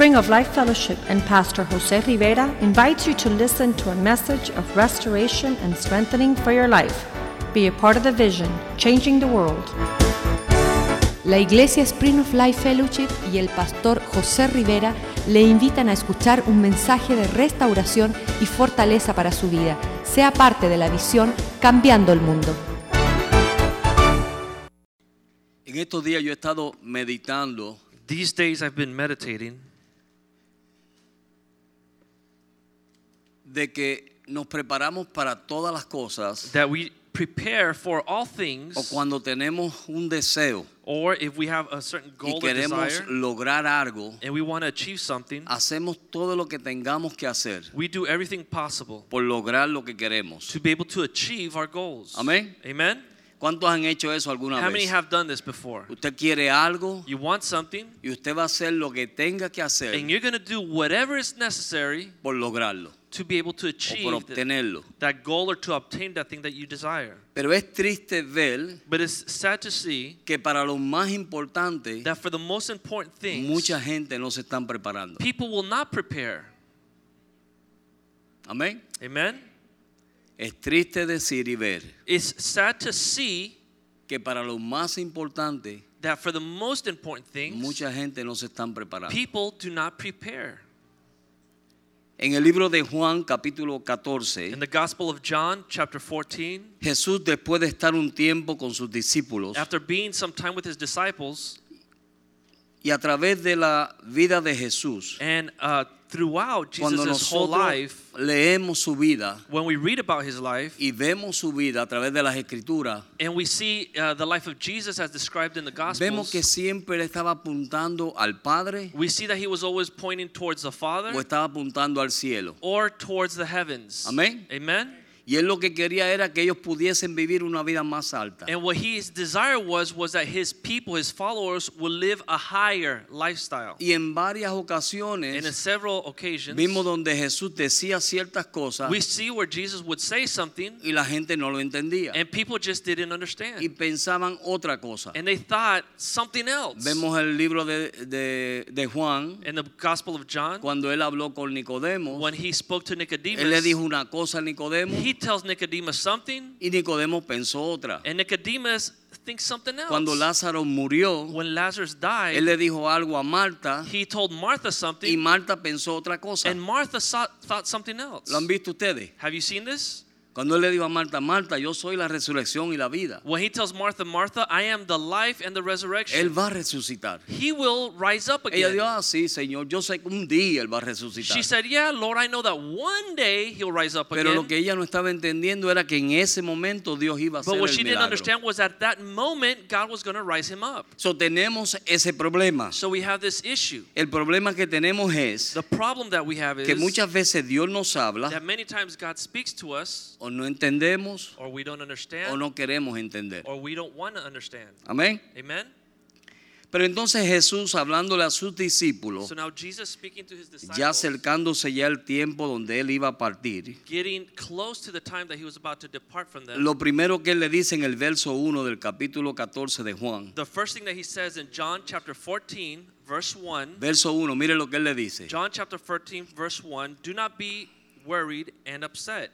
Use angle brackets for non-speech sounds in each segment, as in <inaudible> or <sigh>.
Spring of Life Fellowship and Pastor Jose Rivera invites you to listen to a message of restoration and strengthening for your life. Be a part of the vision, changing the world. La Iglesia Spring of Life Fellowship y el pastor José Rivera le invitan a escuchar un mensaje de restauración y fortaleza para su vida. Sea parte de la visión Cambiando el Mundo. En estos días yo he estado meditando These days I've been meditating de que nos preparamos para todas las cosas that we prepare for all o things, cuando tenemos un deseo or if we have a certain y goal or queremos desire lograr algo, and we want to achieve something, hacemos todo lo que tengamos que hacer we do everything possible por lograr lo que queremos. to be able to achieve our goals. Amén. Amen. ¿Cuántos han hecho eso alguna How many vez? have done this before? Usted quiere algo You want something y usted va a hacer lo que tenga que hacer and you're going to do whatever is necessary por lograrlo to be able to o por achieve obtenerlo. that goal or to obtain that thing that you desire. Pero es triste ver But it's sad to see que para lo más importante that for the most important things, mucha gente no se están preparando. people will not prepare. Amén. Amen. Es triste decir y ver It's sad to see que para lo más importante that for the most important things, mucha gente no se están preparando. people do not prepare. En el libro de Juan capítulo 14, In the Gospel of John, chapter 14, Jesús después de estar un tiempo con sus discípulos after being some time with his disciples, y a través de la vida de Jesús, and uh, throughout cuando Jesus' whole life, leemos su vida when we read about his life y vemos su vida a través de las escrituras, and we see uh, the life of Jesus as described in the vemos Gospels, que siempre estaba apuntando al Padre we see that he was always pointing towards the Father o estaba apuntando al cielo. or towards the heavens. Amén. Amen. Y él lo que quería era que ellos pudiesen vivir una vida más alta. And what his desire was was that his people, his followers, would live a higher lifestyle. Y en varias And in ocasiones several occasions, vimos donde Jesús decía ciertas cosas we see where Jesus would say something y la gente no lo entendía and people just didn't y understand. pensaban otra cosa. And they thought something else. Vemos el libro de, de- de Juan In the Gospel of John, cuando él habló con Nicodemo. when he spoke to Él le Nicodemus, dijo una cosa a Nicodemo he tells Nicodemus something, y Nicodemo pensó otra. and Nicodemus thinks something Cuando else. Lázaro murió, When Lazarus él died, le dijo algo a Marta he told Martha y something, Marta pensó otra cosa. and Martha thought something else. ¿Lo han visto ustedes? Have you seen this? Cuando él le dijo a Marta, Marta, yo soy la resurrección y la vida. When he tells Martha, Martha, I am the life and the Él resurrection, va a resucitar. he will rise up Ella again. dijo, ah, sí, Señor, yo sé que un día Él va a resucitar. She said, Yeah, Lord, I know that one day he'll rise up Pero lo again. que ella no estaba entendiendo era que en ese momento Dios iba a hacer But what el she didn't understand was at that moment, God was going to rise him up. So, tenemos ese problema. So we have this issue. El problema que tenemos es The problem that we have que is muchas veces Dios nos habla that many times God speaks to us, o no entendemos or we don't o understand, no queremos entender. or we don't want to understand. Amén. Amen? Pero entonces Jesús hablándole a sus discípulos, So now Jesus speaking to his ya disciples, acercándose ya el tiempo donde él iba a partir, getting close to the time that he was about to depart from them. lo primero que él le dice en el verso 1 del capítulo 14 de Juan, The first thing that he says in John chapter 14, verse 1, verso 1, mire lo que él le dice. John chapter 14, verse 1 Do not be worried and upset.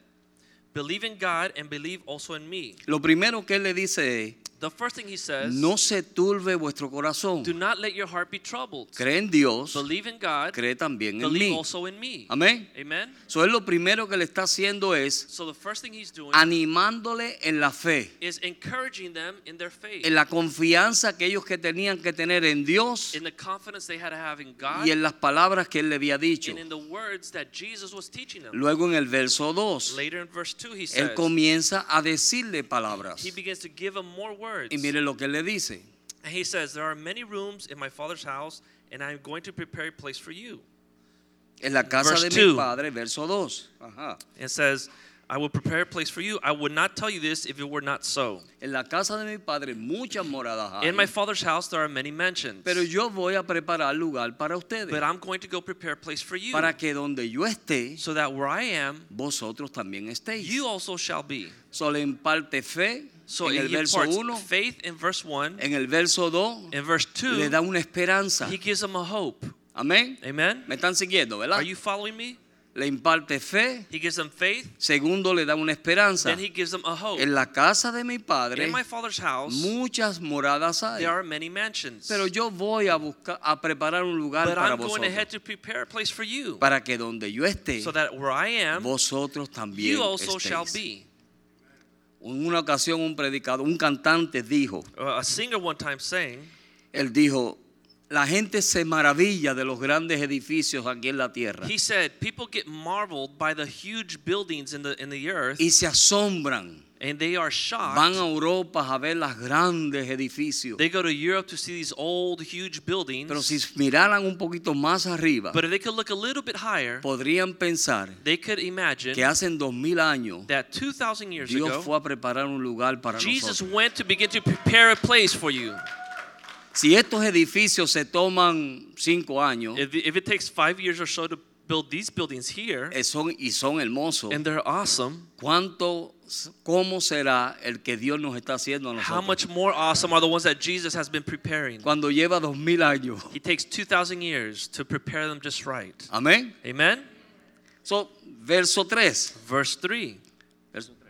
Believe in God and believe also in me. Lo primero que él le dice The first thing he says no se turbe vuestro corazón. Do not let your heart be troubled. Cree en Dios, Believe in God, cree también en believe mí. also in me. Amén. Amen. So él lo primero que le está haciendo es So the first thing he's doing animándole en la fe, is encouraging them in their faith, en la confianza que ellos que tenían que tener en Dios in the confidence they had to have in God, y en las palabras que él le había dicho. and in the words that Jesus was teaching them. Luego en el verso 2, Later in verse 2, he él says, comienza a decirle palabras. he begins to give them more words. Y mire lo que le dice. And he says, There are many rooms in my father's house, and I'm going to prepare a place for you. En la casa Verse de two. mi padre, verso 2. Ajá. And says, I will prepare a place for you. I would not tell you this if it were not so. En la casa de mi padre muchas moradas hay. In my father's house there are many mansions. Pero yo voy a preparar lugar para ustedes. But I'm going to go prepare a place for you. Para que donde yo esté, So that where I am, vosotros también estéis. you also shall be. So le imparte fe So en el verso imparts 1. faith in verse 1. En el verso 2 In verse 2, le da una esperanza. he gives them a hope. Amén. Amen. ¿Me están siguiendo, verdad? Are you following me? Le imparte fe. He gives them faith, Segundo, le da una esperanza. then he gives them a hope. En la casa de mi padre In my father's house, muchas moradas hay. there are many mansions. Pero yo voy a buscar a preparar un lugar But para I'm going vosotros, ahead to prepare a place for you, para que donde yo esté, so that where I am, vosotros también you also shall estéis. be. En una ocasión un predicador, un cantante dijo, A singer one time saying, él dijo, la gente se maravilla de los grandes edificios aquí en la tierra he said, people get marveled by the huge buildings in the in the earth, y se asombran. And they are Van shocked. a Europa a ver los grandes edificios. They go to Europe to see these old, huge buildings. Pero si miraran un poquito más arriba, But if they could look a little bit higher, podrían pensar they could imagine que hace dos mil años that 2,000 years Dios ago, fue a preparar un lugar para Jesus nosotros. went to begin to prepare a place for you. Si estos edificios se toman cinco años If, if it takes five years or so to build these buildings here, eh, son, y son hermosos, and they're awesome, ¿cuánto, cómo será el que Dios nos está haciendo a how nosotros? much more awesome are the ones that Jesus has been preparing? Cuando lleva dos mil años. He takes 2,000 years to prepare them just right. Amén. Amen? So, verso 3. Verse 3. Verso 3.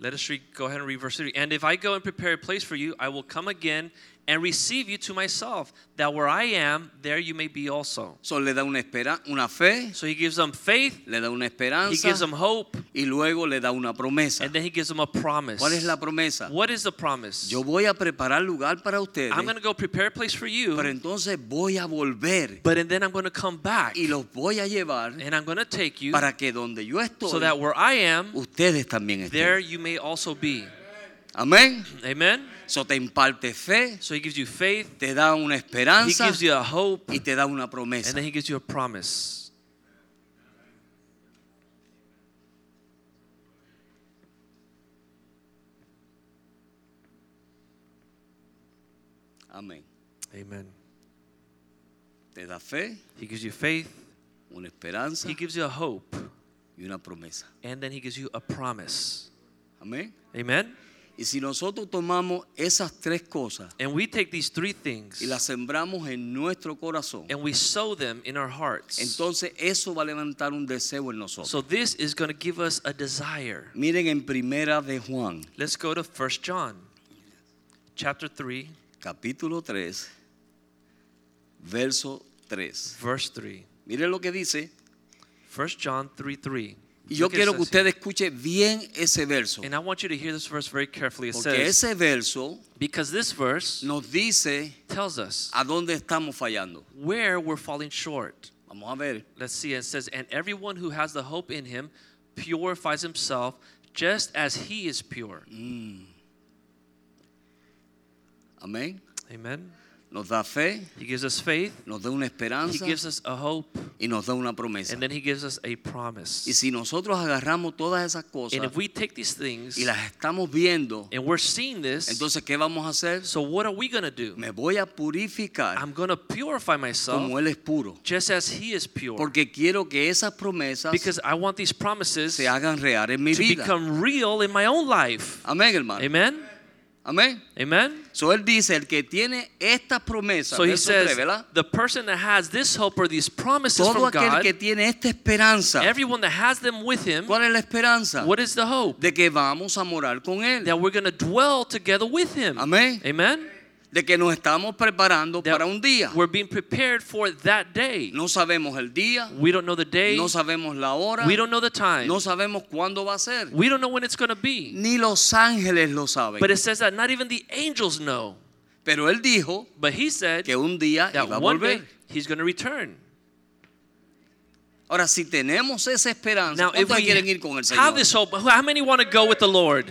Let us read, go ahead and read verse 3. And if I go and prepare a place for you, I will come again and receive you to myself, that where I am, there you may be also. So, le da una, espera, una fe, So he gives them faith, le da una he gives them hope, y luego le da una promesa. and then he gives them a promise. ¿Cuál es la promesa? What is the promise? Yo voy a preparar lugar para ustedes, I'm going to go prepare a place for you, pero entonces voy a volver but and then I'm going to come back y los voy a llevar and I'm going to take you para que donde yo estoy, so that where I am, ustedes también there you may also be. Amén. Amen? So te imparte fe, So he gives you faith, te da una esperanza. he gives you a hope, y te da una and then he gives you a promise. Amén. Amen. Te da fe, He gives you faith, una esperanza he gives you a hope, y una promesa. and then he gives you a promise. Amén. Amen? Y si nosotros tomamos esas tres cosas And we take these three things y las sembramos en nuestro corazón, and we sow them in our hearts. entonces eso va a levantar un deseo en nosotros. So this is going to give us a desire. Miren en primera de Juan, Let's go to 1 John chapter 3, capítulo 3, verso 3. verse 3. Miren lo que dice. 1 John 3 3. Y yo quiero que usted escuche bien ese verso. And I want you to hear this verse very carefully. It Porque says, ese verso because this verse nos dice tells us a dónde estamos fallando. where we're falling short. Vamos a ver. Let's see. It says, and everyone who has the hope in him purifies himself just as he is pure. Mm. Amén. Amen. Nos da fe, He gives us faith, nos da una he esperanza gives us a hope, y nos da una promesa. and then he gives us a promise. Y si nosotros agarramos todas esas And cosas if we take these things y las estamos viendo, and we're seeing this, entonces ¿qué vamos a hacer? so what are we to do? Me voy a purificar I'm to purify myself como Él es puro. just as he is pure. Porque quiero que esas promesas Because I want these promises se hagan real en mi to vida. become real in my own life. Amén, hermano. Amen? Amén. Amen? So él dice, el que tiene estas promesas, So he says, the person that has this hope or these promises Todo from aquel God, que tiene esta esperanza, everyone that has them with him, ¿cuál es la esperanza? what is the hope? De que vamos a morar con él. That we're going to dwell together with him. Amén. Amen? De que nos estamos preparando para un día. We're being prepared for that day. No sabemos el día, We don't know the day. no sabemos la hora, We don't know the time. no sabemos cuándo va a ser. We don't know when it's going to be. Ni los ángeles lo saben. But it says that not even the angels know. Pero él dijo But he said que un día iba a volver. he's going to return. Ahora, si tenemos esa esperanza, Now, if ¿cuántos we quieren ir con el have Señor? this hope, how many want to go with the Lord?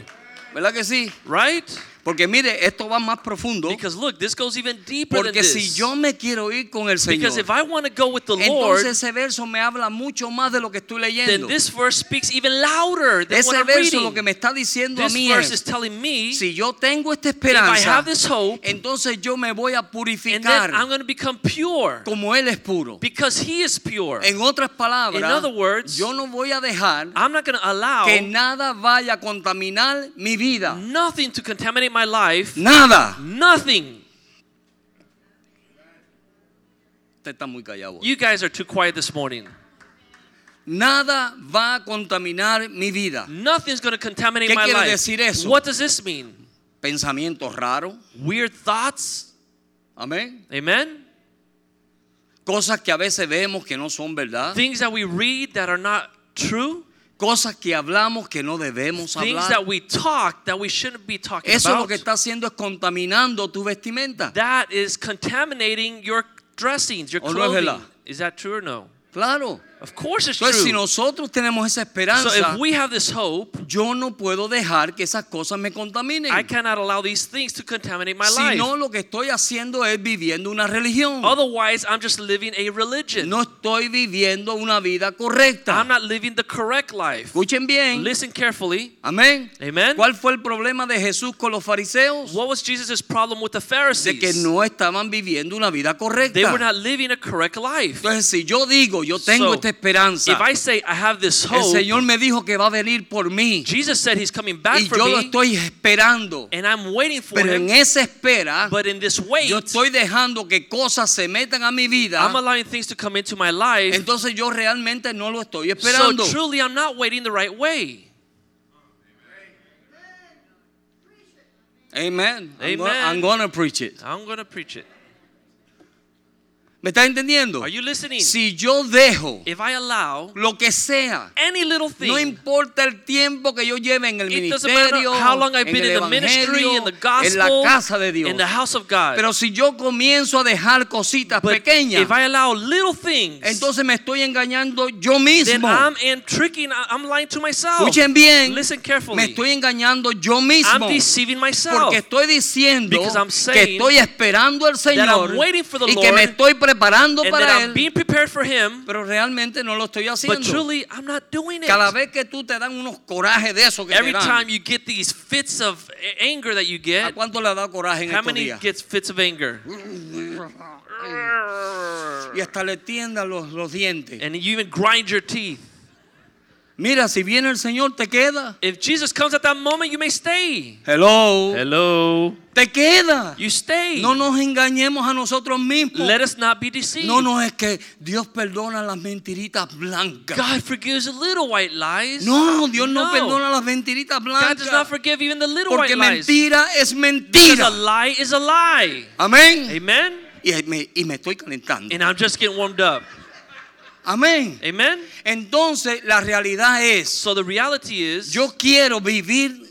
¿Verdad que sí? Right? Porque mire, esto va más profundo. Because look, this goes even deeper than Porque si this. yo me quiero ir con el Señor, Because if I want to go with the Lord, entonces ese verso me habla mucho más de lo que estoy then leyendo. this verse speaks even louder than what Ese I'm verso reading. lo que me está diciendo a This mí verse es, is telling me si yo tengo esta if I esperanza, have this hope, entonces yo me voy a and then purificar I'm going to become pure como Él es puro. because He is pure. En otras palabras, In other words, yo no voy a dejar I'm not going to allow que nada vaya a contaminar mi vida. nothing to contaminate my life. Nada. Nothing. Usted está muy callado. hoy. You guys are too quiet this morning. Nada va a contaminar mi vida. Nothing's going to contaminate ¿Qué my quiere life. decir eso? What does this mean? Pensamientos raros. Weird thoughts? Amén. Amen? Cosas que a veces vemos que no son verdad. Things that we read that are not true? Cosas que hablamos que no debemos Things hablar. that we talk that we shouldn't be talking Eso lo about? que está haciendo es contaminando tu vestimenta. That is contaminating your dressings, your ¿O no es clothing. Is that true or no? Claro. Of course it's Entonces, si nosotros tenemos esa So if we have this hope, yo no puedo dejar que esas cosas me contaminen. I cannot allow these things to contaminate my Si life. no, lo que estoy haciendo es viviendo una religión. Otherwise, I'm just living a religion. No estoy viviendo una vida correcta. I'm not living the correct life. Escuchen bien. Listen carefully. Amén. Amen. ¿Cuál fue el problema de Jesús con los fariseos? What was Jesus' problem with the De que Pharisees? no estaban viviendo una vida They were not living a correct life. Entonces, si yo digo, yo tengo So, esta esperanza, If I say I have this el hope, Señor me dijo que va a venir por mí Jesus said he's coming back y for yo lo me, estoy esperando. and I'm waiting for Pero him. en esa espera, But in this wait, yo estoy dejando que cosas se metan a mi vida. I'm allowing things to come into my life. Entonces yo realmente no lo estoy So truly, I'm not waiting the right way. Amen. Amen. I'm gonna preach it. I'm going to preach it. ¿Me está entendiendo? Are you listening? Si yo dejo If I allow lo que sea, any little thing, no importa el tiempo que yo lleve en el ministerio, how long I've en been el in the ministry, in the en la gospel, casa de Dios. in the house of God. Pero si yo comienzo a dejar cositas but pequeñas, if I allow little things, entonces me estoy engañando yo then mismo. I'm in tricking, I'm lying to myself. Escuchen bien, Listen me carefully. estoy engañando yo mismo. I'm deceiving myself. Porque estoy diciendo I'm que estoy esperando al Señor I'm waiting for the y que me estoy preparando and para I'm Él, being prepared for Him, pero realmente no lo estoy but haciendo. truly I'm not doing it. Cada vez que tú te dan unos corajes de que Every te dan, time you get these fits of a- anger that you ¿a get, cuánto le ha dado coraje en how estos many días? gets fits of anger? Y hasta le tiendan los, los dientes. And you even grind your teeth. Mira, si viene el Señor, te queda. If Jesus comes at that moment, you may stay. Hello. Hello. Te queda. You stay. No nos engañemos a nosotros mismos. Let us not be deceived. No, no es que Dios perdona las mentiritas blancas. God forgives the little white lies. No, Dios no, No. perdona las mentiritas God does not blancas. forgive even the little Porque white lies. mentira es Because mentira. a lie is a lie. Amén. Amen. Y me, y me estoy calentando. And I'm just getting warmed up. Amén. Amen. Entonces la realidad es, So the reality is, yo quiero vivir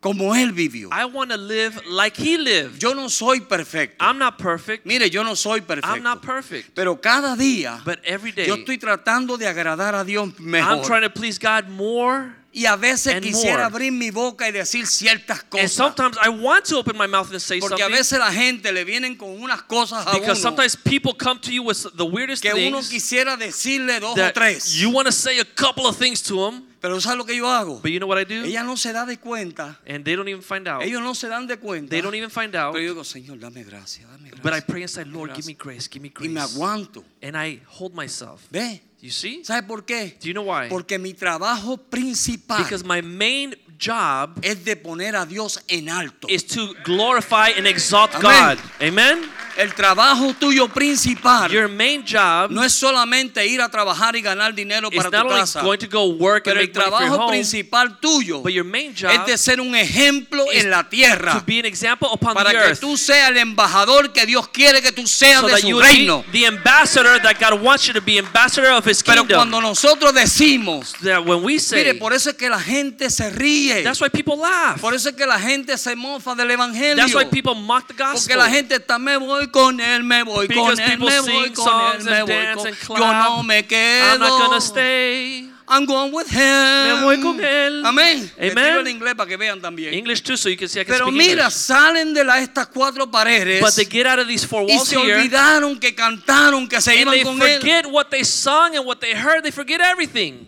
como Él vivió. I want to live like He lived. Yo no soy perfecto. I'm not perfect. Mire, yo no soy I'm perfecto. not perfect. Pero cada día But every day, yo estoy tratando de agradar a Dios I'm mejor. trying to please God more. Y a veces and quisiera more. abrir mi boca y decir ciertas And cosas. sometimes I want to open my mouth and say Porque a something. veces la gente le vienen con unas cosas a Because uno sometimes people come to you with the weirdest que uno things quisiera decirle dos o tres. you want to say a couple of things to them, Pero ¿sabes lo que yo hago? but you know what I do? Ella no se da de cuenta. And they don't even find out. Ellos no se dan de cuenta. They don't even find out. Pero yo digo, Señor, dame gracia, dame gracia. But I pray inside, dame Lord, gracia". give me grace, give me Y me grace. aguanto. And I hold myself. ¿Ve? You see? ¿Sabe por qué? Do you know why? Porque mi trabajo principal Because my main job es de poner a Dios en alto. is to glorify and exalt Amén. God. Amen? El trabajo tuyo principal Your main job no es solamente ir a trabajar y ganar dinero para tu casa. going to go work and Pero el trabajo home, principal tuyo but your main es de ser un ejemplo en la tierra to be an example upon para the que earth. tú seas el embajador que Dios quiere que tú seas so de su reino. the ambassador that God wants you to be, ambassador of His Pero kingdom. cuando nosotros decimos, that when we say, mire, por eso es que la gente se ríe. that's why people laugh. Por eso es que la gente se mofa del evangelio. That's why people mock the Porque gospel. la gente me voy con él, me voy con él, me voy con él, me voy con and Yo no me quedo. I'm not gonna stay. I'm going with him. Me voy con él. Amén. Amen. el inglés para que vean también. English too, so you can see I can Pero speak mira, English. salen de la, estas cuatro paredes But they get out of these four y walls se here, olvidaron que cantaron, que se and iban they con él. forget what they sung and what they heard. They forget everything.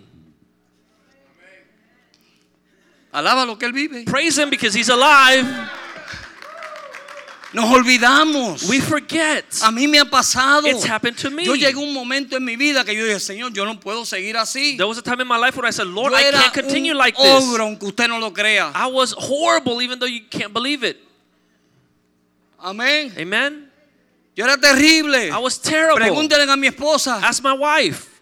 Alaba lo que él vive. Praise Him because He's alive. Nos olvidamos. We forget. A mí me ha pasado. It's happened to me. Yo llegué un momento en mi vida que yo dije, Señor, yo no puedo seguir así. There was a time in my life where I said, Lord, yo I can't continue un like this. ogro, aunque usted no lo crea. I was horrible, even though you can't believe it. Amén. Amen. Yo era terrible. I was terrible. Pregúntenle a mi esposa. Ask my wife.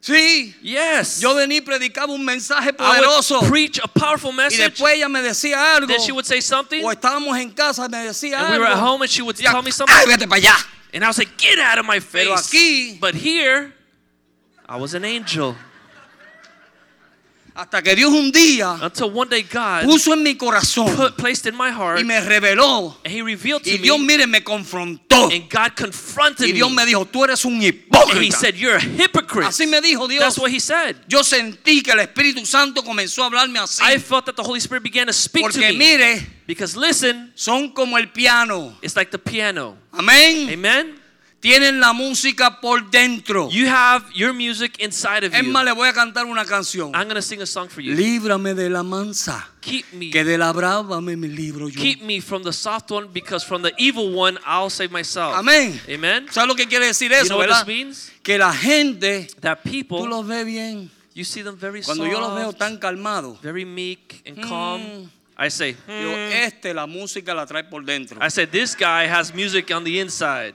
Sí. Yes. Yo venía y predicaba un mensaje I poderoso. would preach a powerful Y message. después ella me decía algo. Then she would say something. O estábamos en casa y me decía And we algo. were at home and she would Y tell me something. "Ay, vete para allá. And I was like, get out of my face. Pero aquí- but here, I was an angel. Hasta que Dios un día Until one day God puso en mi corazón put, placed in my heart y me reveló. and He revealed to Y Dios, me mire, me confrontó. and God confronted Y Dios me. dijo, tú eres un And He hipócrita. said, You're a hypocrite. Así me dijo Dios. That's what He said. Yo sentí que el Espíritu Santo comenzó a hablarme así. I felt that the Holy Spirit began to speak to Porque me. mire, Because listen, son como el piano. it's like the piano. Amén. Amen? Tienen la música por dentro. You have your music inside of Es you. más, le voy a cantar una canción. I'm going to sing a song for you. Líbrame de la mansa, Keep me. que de la brava me, me libro yo. Keep me from the soft one because from the evil one I'll save myself. Amén. Amen? ¿Sabes lo que quiere decir You eso, know what this means? Que la gente, That tú people, los ves bien. you see them very Cuando yo los veo soft, tan calmados, very meek and calm. I say, "Hmm." este la música la trae por dentro. I said, this guy has music on the inside.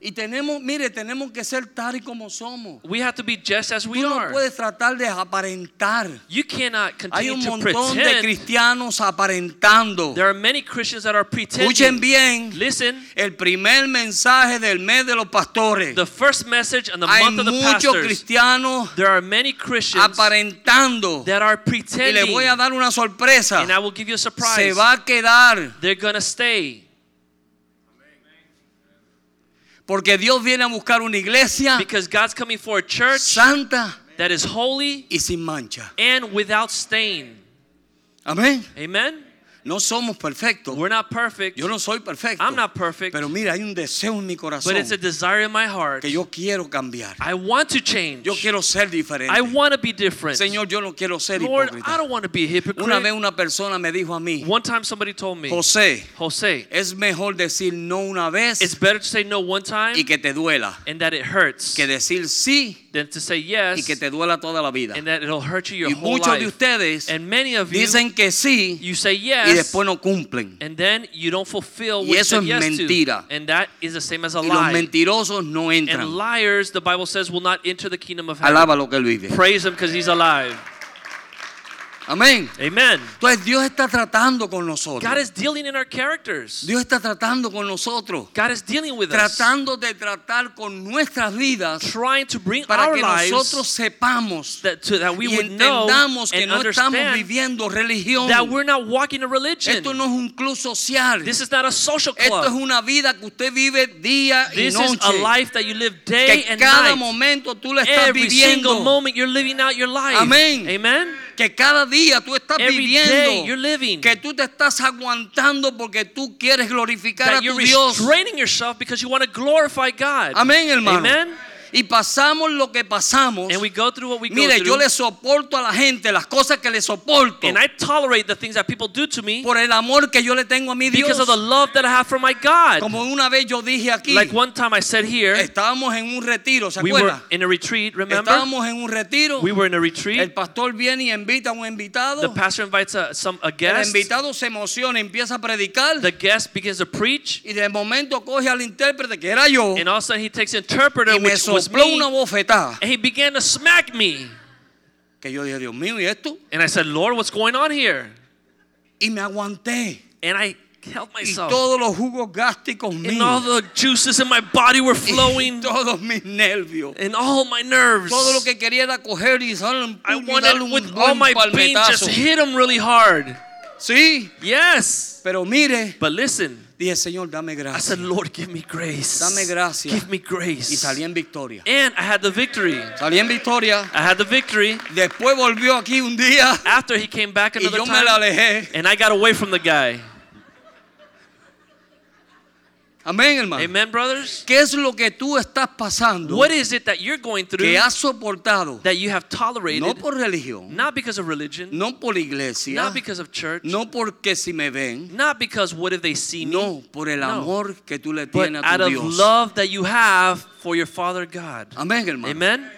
Y tenemos, mire, tenemos que ser tal y como somos. We have to be just as we Tú no are. puedes tratar de aparentar. You cannot Hay continue un to montón de pretend. cristianos aparentando. There are many Christians that are Escuchen pretending. bien, Listen, el primer mensaje del mes de los pastores. the first message and the Hay month of the muchos pastors. cristianos There are many Christians aparentando. that are Y le pretending. voy a dar una sorpresa. And I will give you a Se surprise. va a quedar. They're gonna stay Porque Dios viene a buscar una iglesia because God's coming for a church santa that is holy y sin mancha. and without stain. Amén. Amen. No somos perfectos. We're not perfect, Yo no soy perfecto. I'm not perfect. Pero mira, hay un deseo en mi corazón but it's a desire in my heart. que yo quiero cambiar. I want to change. Yo quiero ser diferente. I want to be different. Señor, yo no quiero ser Lord, I don't want to be a hypocrite. Una vez una persona me dijo a mí, One time somebody told me, José, Jose, es mejor decir no una it's better to say no one time y que te duela and that it hurts que decir sí than to say y yes que te duela toda la vida. and that it'll hurt you your Y whole muchos de life. ustedes And many of you, dicen que sí you say y yes después no cumplen. and then you don't fulfill Y what you said es yes mentira. to. And that is the same as a Y los lie. mentirosos no And liars, the Bible says, will not enter the kingdom of heaven. Alaba lo que él vive. Praise him because he's alive. Amén. Amen. Entonces Dios está tratando con nosotros. God is dealing in our characters. Dios está tratando con nosotros. God is dealing with us. Tratando de tratar con nuestras vidas Trying to bring para our que lives nosotros sepamos that, to, that we y would know entendamos que no estamos viviendo religión. that we're not walking a religion. Esto no es un club social. This is not a social Esto es una vida que usted vive día y This is noche. a life that you live day que and cada night. momento tú estás Every single viviendo. moment you're living out your life. Amén. Amen. Que cada día tú estás Every viviendo. you're living. Que tú te estás aguantando porque tú quieres glorificar a tu Dios. Amén, hermano. Amen. Y pasamos lo que pasamos. And we go through what we go yo through. le soporto a la gente las cosas que le soporto And I tolerate the things that people do to me por el amor que yo le tengo a mi Dios. because of the love that I have for my God. Como una vez yo dije aquí, Like one time I said here, estábamos en un retiro, ¿se we were acuerda? in a retreat, remember? Estábamos en un retiro. We were in a El retreat. pastor viene y invita a un invitado. The pastor invites a, some, a El guest. invitado se emociona, empieza a predicar The guest begins to preach. y de momento coge al intérprete que era yo And all of a sudden he takes interpreter, me which was me. una bofetada. And he began to smack me. Que yo dije, Dios mío, ¿y esto? And I said, Lord, what's going on here? Y me aguanté. And I held Y myself. todos los jugos gástricos And all the juices in my body were <laughs> y flowing. todos mis nervios. And all my nerves. Todo lo que quería era coger y darle I y wanted with all my being just hit him really hard. Sí, Yes. pero mire, But listen, dije, Señor, dame I said, Lord, give me grace. Dame gracia. Give me grace. Y salí en victoria. And I had the victory. Salí en victoria. I had the victory. Después volvió aquí un día After he came back y another yo me la time, alejé. and I got away from the guy. Amén, hermano. Amen, brothers? ¿Qué es lo que tú estás pasando What is it that you're going through que has soportado? that you have tolerated? No por religión, Not because of religion, no por iglesia, not because of church, no porque si me ven, not because what if they see me, no por el No. que tú le tienes out a of tu Dios. love that you have for your Father God. Amén, hermano. Amen?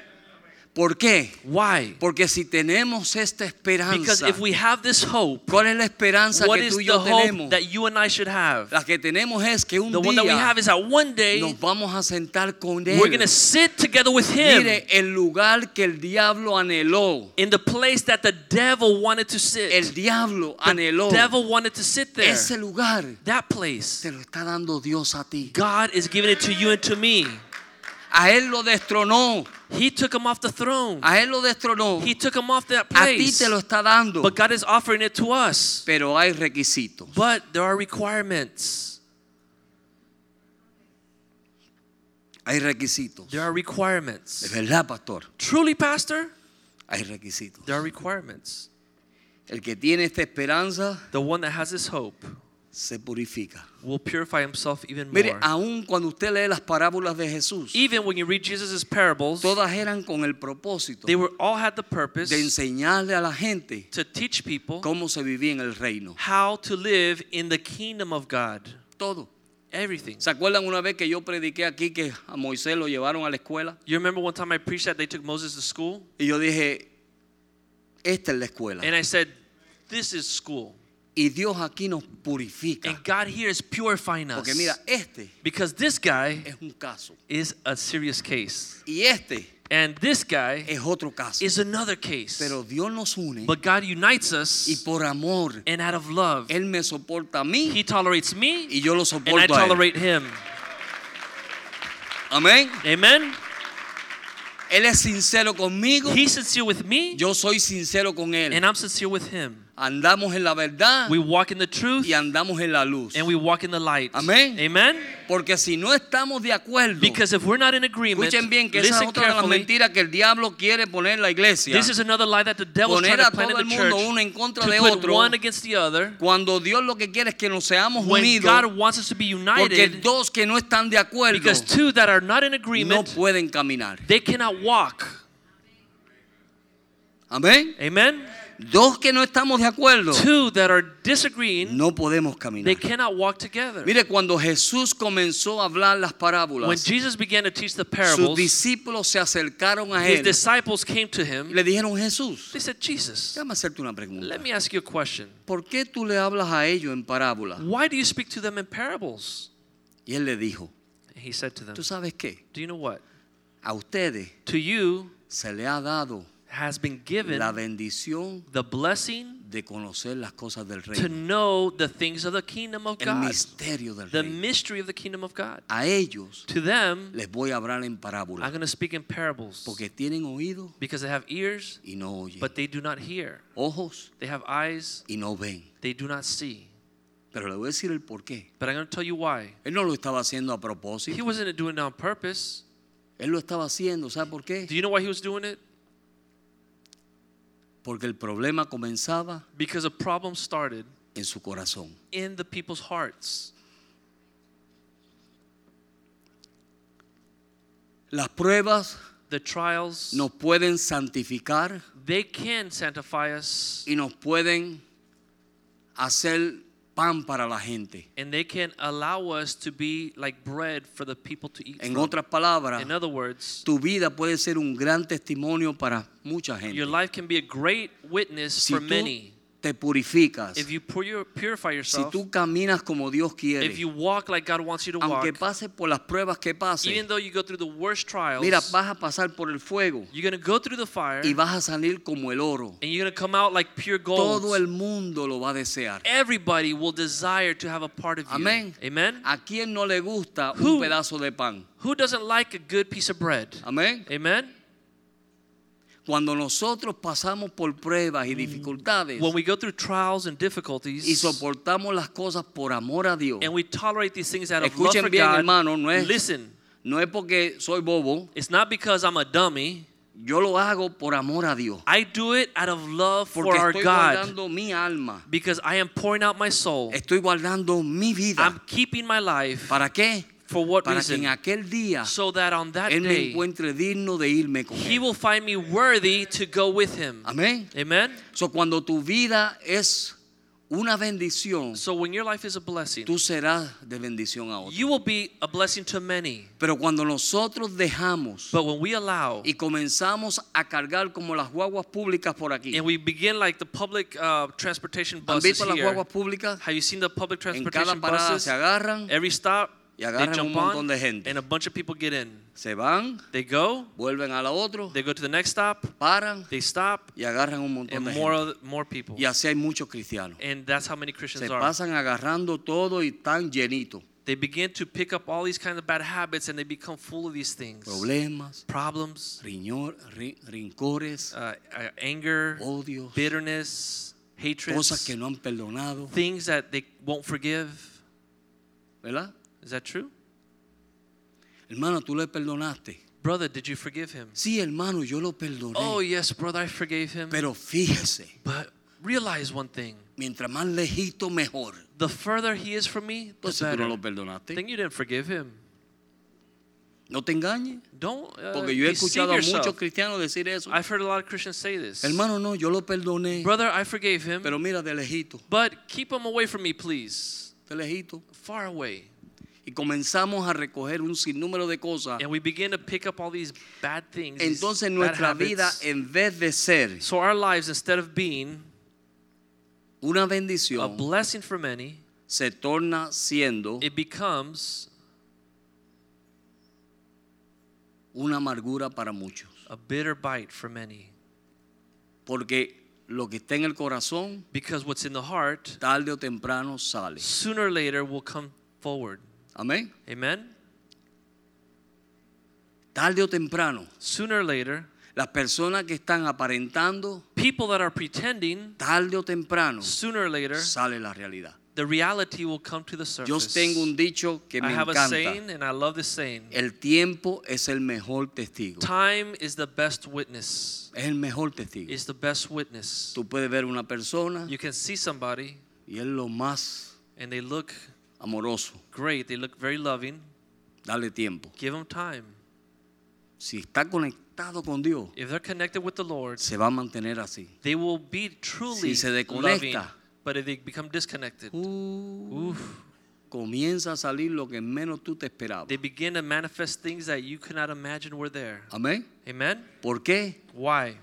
¿Por qué? Why? Porque si tenemos esta Because if we have this hope, ¿cuál es la esperanza what que is tú y the hope tenemos? that you and I should have? La que tenemos es que un The one that we día have is that one day nos vamos a sentar con we're going to sit together with Him Mire, el lugar que el diablo anheló, in the place that the devil wanted to el sit. diablo The anheló, devil wanted to sit there. ese lugar That place, te lo está dando Dios a ti. God is giving it to you and to me. A Él lo destronó, He took him off the throne. a Él lo destronó, He took him off that a ti place. te lo está dando, But God is offering it to us. pero hay requisitos. But there are requirements. Hay requisitos. There are De requirements. verdad, pastor, Truly, Pastor, hay requisitos. there are requirements. El que tiene esta esperanza The one that has this hope se purifica. will purify himself even Mire, more. aún cuando usted lee las parábolas de Jesús, Even when you read Jesus' parables, todas eran con el propósito they were all had the purpose de enseñarle a la gente to teach people cómo se vivía en el reino. how to live in the kingdom of God. Todo. Everything. ¿Se acuerdan una vez que yo prediqué aquí que a Moisés lo llevaron a la escuela? You remember one time I preached that they took Moses to school? Y yo dije, esta es la escuela. And I said, This is school. Y Dios aquí nos purifica. And God here is purifying Porque us. mira, este Because this guy es un caso. is a serious case. Y este And this guy es otro caso. is another case. Pero Dios nos une But God unites y us, por amor, and out of love, Él me soporta a mí He tolerates me, y yo lo and I soporto a Él. tolerate Him. Amén. Amen? Él es sincero conmigo, He's sincere with me, yo soy sincero con Él. and I'm sincere with Him. Andamos en la verdad We walk in the truth, y andamos en la luz. and we walk in the light. Amén. Amen? Porque si no estamos de acuerdo, Because if we're not in agreement, escuchen bien que esa es otra de las mentiras que el diablo quiere poner en la iglesia. This is another lie that the trying Poner to a plant todo in el the mundo church uno en contra to de otro. one against the other. Cuando Dios lo que quiere es que nos seamos When unidos, God wants us to be porque united, dos que no están de acuerdo because two that are not in no agreement, pueden caminar. they cannot walk. Amén. Amen? Dos que no estamos de acuerdo Two that are disagreeing, no podemos they caminar. cannot walk together. Mire, cuando Jesús comenzó a hablar las When parábolas, Jesus began to teach the sus parables, discípulos se acercaron a his él disciples came to him. le dijeron, Jesús, They said, Jesus, déjame hacerte una pregunta. let me ask you a question. ¿Por qué tú le hablas a ellos en parábolas? Why do you speak to them in parables? Y él le dijo, He said to them, ¿tú sabes qué? Do you know what? A ustedes To you se le ha dado has been given la bendición the blessing de conocer las cosas del to know the things of the kingdom of el God, misterio del the reino. mystery of the kingdom of God. A ellos To them, les voy a hablar en I'm going to speak in parables porque tienen oídos because they have ears, y no oyen, but they do not hear. ojos They have eyes, y no ven. they do not see. Pero le voy a decir el. But I'm going to tell you why. Él no lo estaba haciendo a He wasn't doing it on purpose. Él lo estaba haciendo, ¿sabe por qué? Do you know why he was doing it? Porque el problema comenzaba Because a problem started en su corazón. in the people's hearts. Las pruebas The trials, nos pueden santificar they can sanctify us y nos pueden hacer pan para la gente. and they can allow us to be like bread for the people to eat. En from. otras palabras, In other words, tu vida puede ser un gran testimonio para mucha gente. your life can be a great witness Si for tú many. Te purificas, If you pur- purify si yourself, tú caminas como Dios quiere, if you walk like God wants you to walk, aunque pases por las pruebas que pases, even though you go through the worst trials, mira, vas a pasar por el fuego you're to go through the fire y vas a salir como el oro. and you're to come out like pure gold. Todo el mundo lo va a desear. Everybody will desire to have a part of you. Amén. Amen. ¿A quién no le gusta Who- un pedazo de pan? Who doesn't like a good piece of bread? Amén. Amen. Cuando nosotros pasamos por pruebas y dificultades When we go through trials and y difficulties soportamos las cosas por amor a Dios, and we tolerate these things out of love Escuchen for bien, God, hermano, no es- listen, no es porque soy bobo, it's not because I'm a dummy. yo lo hago por amor a Dios. I do it out of love for Porque our estoy God guardando mi alma, because I am pouring out my soul. estoy guardando mi vida. I'm keeping my life. ¿Para qué? For what Para que en reason? aquel día So that on that Él me day, encuentre digno de irme con He Él. will find me worthy to go with Him. Amén. Amen. So, cuando tu vida es una bendición, So when your life is a blessing, tú serás de bendición a otros. you will be a blessing to many. Pero cuando nosotros dejamos But when we allow y comenzamos a cargar como las guaguas públicas por aquí, and we begin like the public uh, transportation ¿han buses visto las here, guaguas públicas? have you seen the public En cada transportation parada buses? se agarran, Every stop, Y agarran un montón on, de gente. and a bunch of people get in. se van, They go, vuelven a la otra, they go to the next stop, paran they stop, y agarran un montón and de more gente. more people. Y así hay muchos cristianos. And that's how many Se Christians are. pasan agarrando todo y están llenitos. They begin to pick up all these kinds of bad habits, and they become full of these things. Problemas, Problems, riñor, ri- rincores, uh, uh, anger, odios, bitterness, hatred, cosas que no han perdonado, things that they won't forgive. ¿verdad? Is that true? Hermano, tú le perdonaste. Brother, did you forgive him? Sí, hermano, yo lo perdoné. Oh, yes, brother, I forgave him. Pero fíjese, But realize one thing mientras más lejito, mejor. the further he is from me, the Entonces tú no better. lo perdonaste. Then you didn't forgive him. No te engañes. Don't uh, Porque yo he escuchado a muchos cristianos decir eso. I've heard a lot of Christians say this. Hermano, no, yo lo perdoné. Brother, I forgave him, Pero mira, de lejito, but keep him away from me, please. de lejito. Far away. Y comenzamos a recoger un sinnúmero de cosas. And we begin to pick up all these bad things. Entonces nuestra vida, en vez de ser So our lives, instead of being una a blessing for many, se torna siendo it becomes una amargura para muchos. a bitter bite for many. Porque lo que está en el corazón, Because what's in the heart, tarde o temprano sale. sooner or later, will come forward. Amén. Amen? Tarde o temprano, Sooner or later, las personas que están aparentando, people that are pretending, tarde o temprano, sooner or later, sale la realidad. the reality will come to the surface. Yo tengo un dicho que I me have a encanta. saying, and I love this saying. El tiempo es el mejor testigo. Time is the best witness. Es el mejor testigo. Is the best witness. Tú puedes ver una persona You can see somebody y es lo más and they look amoroso. great, they look very loving. Dale tiempo. Give them time. Si está conectado con Dios, If they're connected with the Lord, se va a mantener así. they will be truly Si se loving. desconecta. But if they become disconnected, Uh, oof, comienza a salir lo que menos tú te esperabas. they begin to manifest things that you cannot imagine were there. Amén. Amen? ¿Por qué? Why?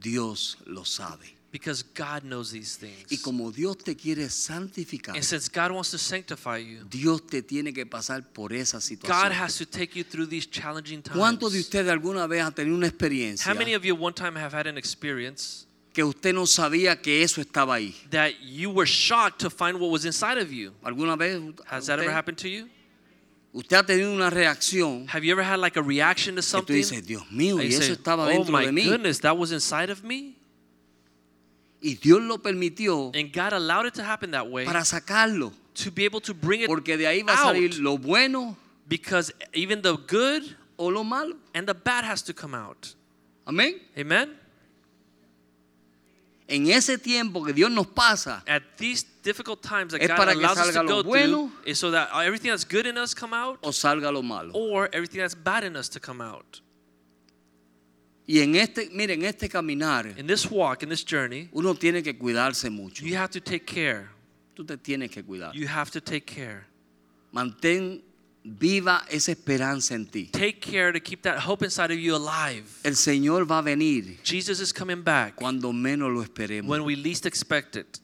Dios lo sabe. Because God knows these things. Y como Dios te quiere santificar, And since God wants to sanctify you, Dios te tiene que pasar por esa God has to take you through these challenging times. ¿Cuántos de ustedes alguna vez han tenido una experiencia How many of you one time have had an experience que usted no sabía que eso estaba ahí? that you were shocked to find what was inside of you? ¿Alguna vez Has that ever usted, happened to you? usted ha tenido una reacción Have you ever had like a reaction to que tú something? dices, Dios mío, and y you eso say, estaba oh dentro my de mí? goodness, that was inside of me? Y Dios lo permitió And God allowed it to happen that way para sacarlo. to be able to bring it Porque de ahí va a salir lo bueno because even the good o lo malo. and the bad has to come out. Amén. Amen? En ese tiempo que Dios nos pasa, At these difficult times that Es God para que allows us salga to lo go bueno. through is so that everything that's good in us come out o salga lo malo. or everything that's bad in us to come out. Y en este, mire, en este caminar, In this walk, in this journey, uno tiene que cuidarse mucho. you have to take care. Tú te tienes que cuidar. You have to take care. Mantén viva esa esperanza en ti. Take care to keep that hope inside of you alive. El Señor va a venir Jesus is coming back cuando menos lo esperemos. when we least expect it.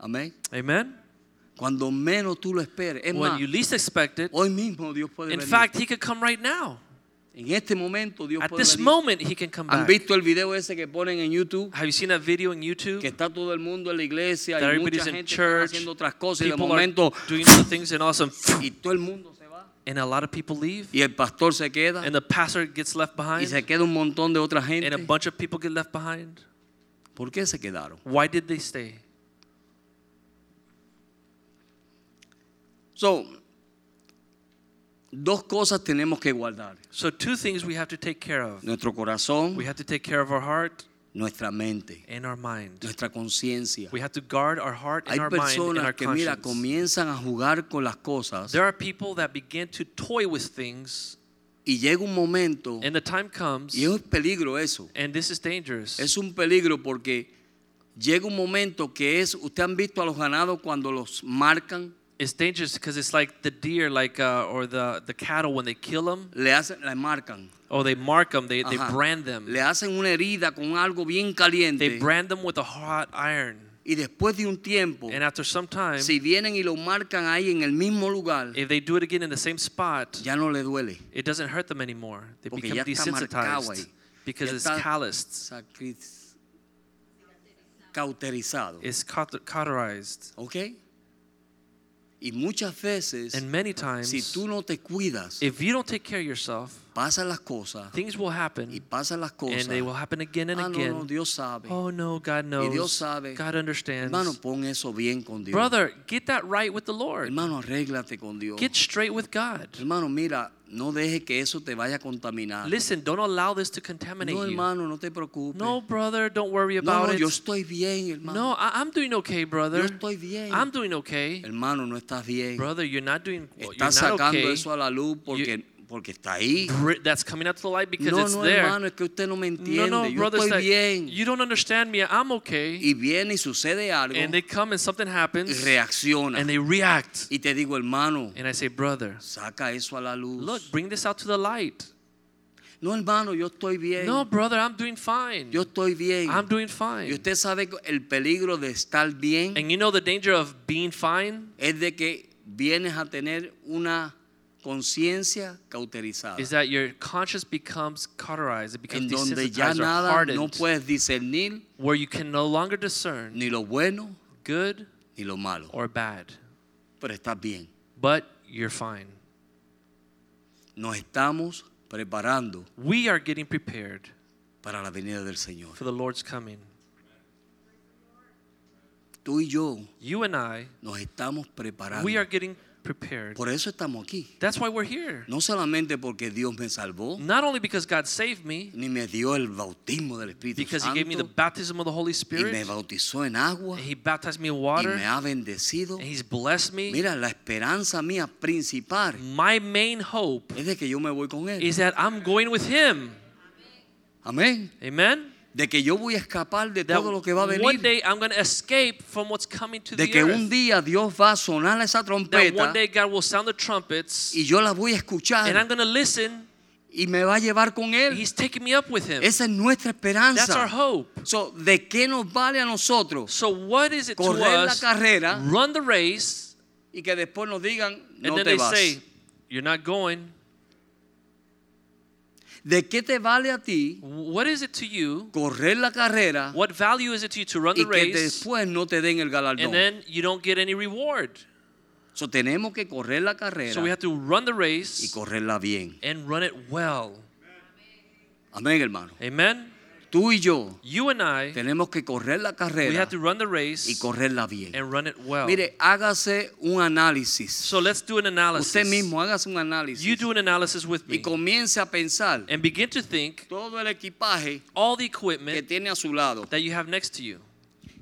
Amén. Amen? Cuando menos tú lo esperes. Es When más, you least expect it, hoy mismo Dios puede in venir. fact, He could come right now. En este momento Dios At puede this venir. moment, He can come ¿Han back. visto el video ese que ponen en YouTube? Have you seen that video on YouTube? Que está todo el mundo en la iglesia That everybody's mucha in gente está church, haciendo otras cosas y de People are momento doing other things and awesome. <laughs> y todo el mundo se va And a lot of people leave. y el pastor se queda And the pastor gets left y behind. se queda un montón de otra And a gente. bunch of people get left behind. ¿Por qué se quedaron? Why did they stay? So, dos cosas tenemos que guardar. So, two things we have to take care of. Nuestro corazón, We have to take care of our heart nuestra mente, and our mind. nuestra conciencia. We have to guard our heart and Hay our mind and our personas que, mira, comienzan a jugar con las cosas There are people that begin to toy with things, y llega un momento, and the time comes, y es un peligro eso. and this is dangerous Es un peligro porque llega un momento que es, usted han visto a los ganados cuando los marcan, It's dangerous because it's like the deer, like uh, or the the cattle when they kill them. le hacen, le marcan. Oh, they mark them. They they brand them. Le hacen una herida con algo bien They brand them with a hot iron. Y después de un tiempo, And after some time, si vienen y lo marcan ahí en el mismo lugar, if they do it again in the same spot, ya no le duele. it doesn't hurt them anymore. They Porque become ahí. desensitized because Ya it's calloused. cauterizado. It's cauterized. ¿Ok? Y muchas veces, And many si times, tú no te cuidas, if you don't take care of yourself, pasan las cosas things will y happen, pasan las cosas. and they will happen again and ah, no, no, again. Dios sabe. Oh no, God y Dios knows. sabe. God understands. Hermano, pon eso bien con Dios. Brother, get that right with the Lord. Hermano, arréglate con Dios. Get straight with God. Hermano, mira, no deje que eso te vaya a contaminar. Listen, don't allow this to contaminate no, you. hermano, no te preocupes. No, brother, don't worry no, about no, it. yo estoy bien, hermano. No, I, I'm doing okay, brother. yo estoy bien. I'm doing okay. hermano, no estás bien. Brother, you're not doing well, you're Estás not sacando okay. eso a la luz porque, porque está ahí. That's coming out to the light because No, it's no, there. hermano, es que usted no me no, entiende. no, yo brother, it's estoy bien. you don't understand me. I'm okay. Y viene y sucede algo and they come and something y happens reacciona. and they react. y te digo, hermano, And I say, brother, saca eso a la luz. look, bring this out to the light. no, hermano, yo estoy bien. No, brother, I'm doing fine. yo estoy bien. I'm doing y fine. usted sabe el peligro de estar bien And you know the danger of being fine es de que vienes a tener una conciencia cauterizada. is that your conscience becomes cauterized. It becomes en donde ya nada hardened, no puedes discernir where you can no longer discern ni lo bueno good ni lo malo. or bad. Pero estás bien. But you're fine. Nos estamos preparando We are getting prepared para la venida del Señor. for the Lord's coming. Tú y yo You and I, nos estamos preparando. we are getting prepared. Por eso estamos aquí. That's why we're here. No solamente porque Dios me salvó, Not only because God saved me, ni me dio el bautismo del Espíritu because He gave me the baptism of the Holy y me Spirit, bautizó en agua, and He baptized me in y water, me ha bendecido. and He's blessed me. Mira, la esperanza mía principal My main hope es de que yo me voy con Él. is that I'm going with Him. Amén. Amen. De que yo voy a escapar de todo lo que va a one venir. day I'm going to escape from what's coming to De the que un earth. día Dios va a sonar esa That one trompeta day God will sound the trumpets, y yo la voy a and I'm escuchar going to listen. y me va a llevar con Él. He's taking me up with Him. Esa es nuestra That's our esperanza. hope. So, ¿De qué nos vale a nosotros So what is it to correr la us? carrera Run the race, y que después nos digan and no then te they vas? say, "You're not going." ¿De qué te vale a ti What is it to you? correr la carrera What value is it to you to run y the que race, después no te den el and galardón? then you don't get any reward? So, tenemos que correr la So we have to run the y race correrla bien. and run it well. Amén, hermano. Amen. Tú y yo You and I, tenemos que correr la we carrera have to run the y race correrla bien. and run it well. Mire, hágase un análisis. So let's do an analysis. Usted mismo hágase un análisis You do an analysis with y me comience a pensar and begin to think todo el equipaje all the que equipment tiene a su lado. that you have next to you.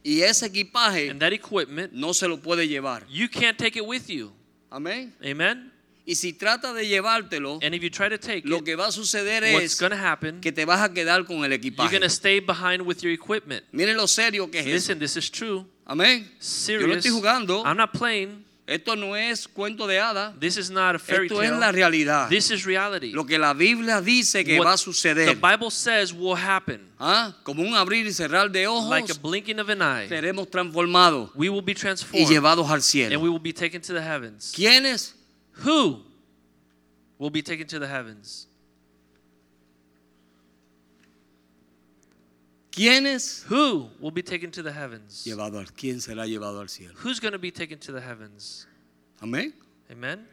Y ese equipaje And that equipment, no se lo puede llevar. you can't take it with you. Amén. Amen. Y si trata de llevártelo, And if you try to take lo it, que va a suceder what's es happen, que te vas a quedar con el you're equipaje. going to stay behind with your equipment. Mire lo serio que es. Listen, this is true. Amén. Yo no Serious. estoy jugando. I'm not playing. Esto no es cuento de hadas. This is not a fairy Esto es la tale. realidad. This is reality. Lo que la Biblia dice que What va a the suceder. Bible says will happen. ¿Ah? Como un abrir y cerrar de Like a ojos, blinking of an eye. seremos transformados We will be y transformed llevados al and cielo. we will be taken to the heavens. ¿Quiénes? Who will be taken to the heavens? ¿Quiénes? Who will be taken to the heavens? Llevado al, ¿Quién será llevado al cielo? Who's going to be taken to the heavens? Amén. Amen.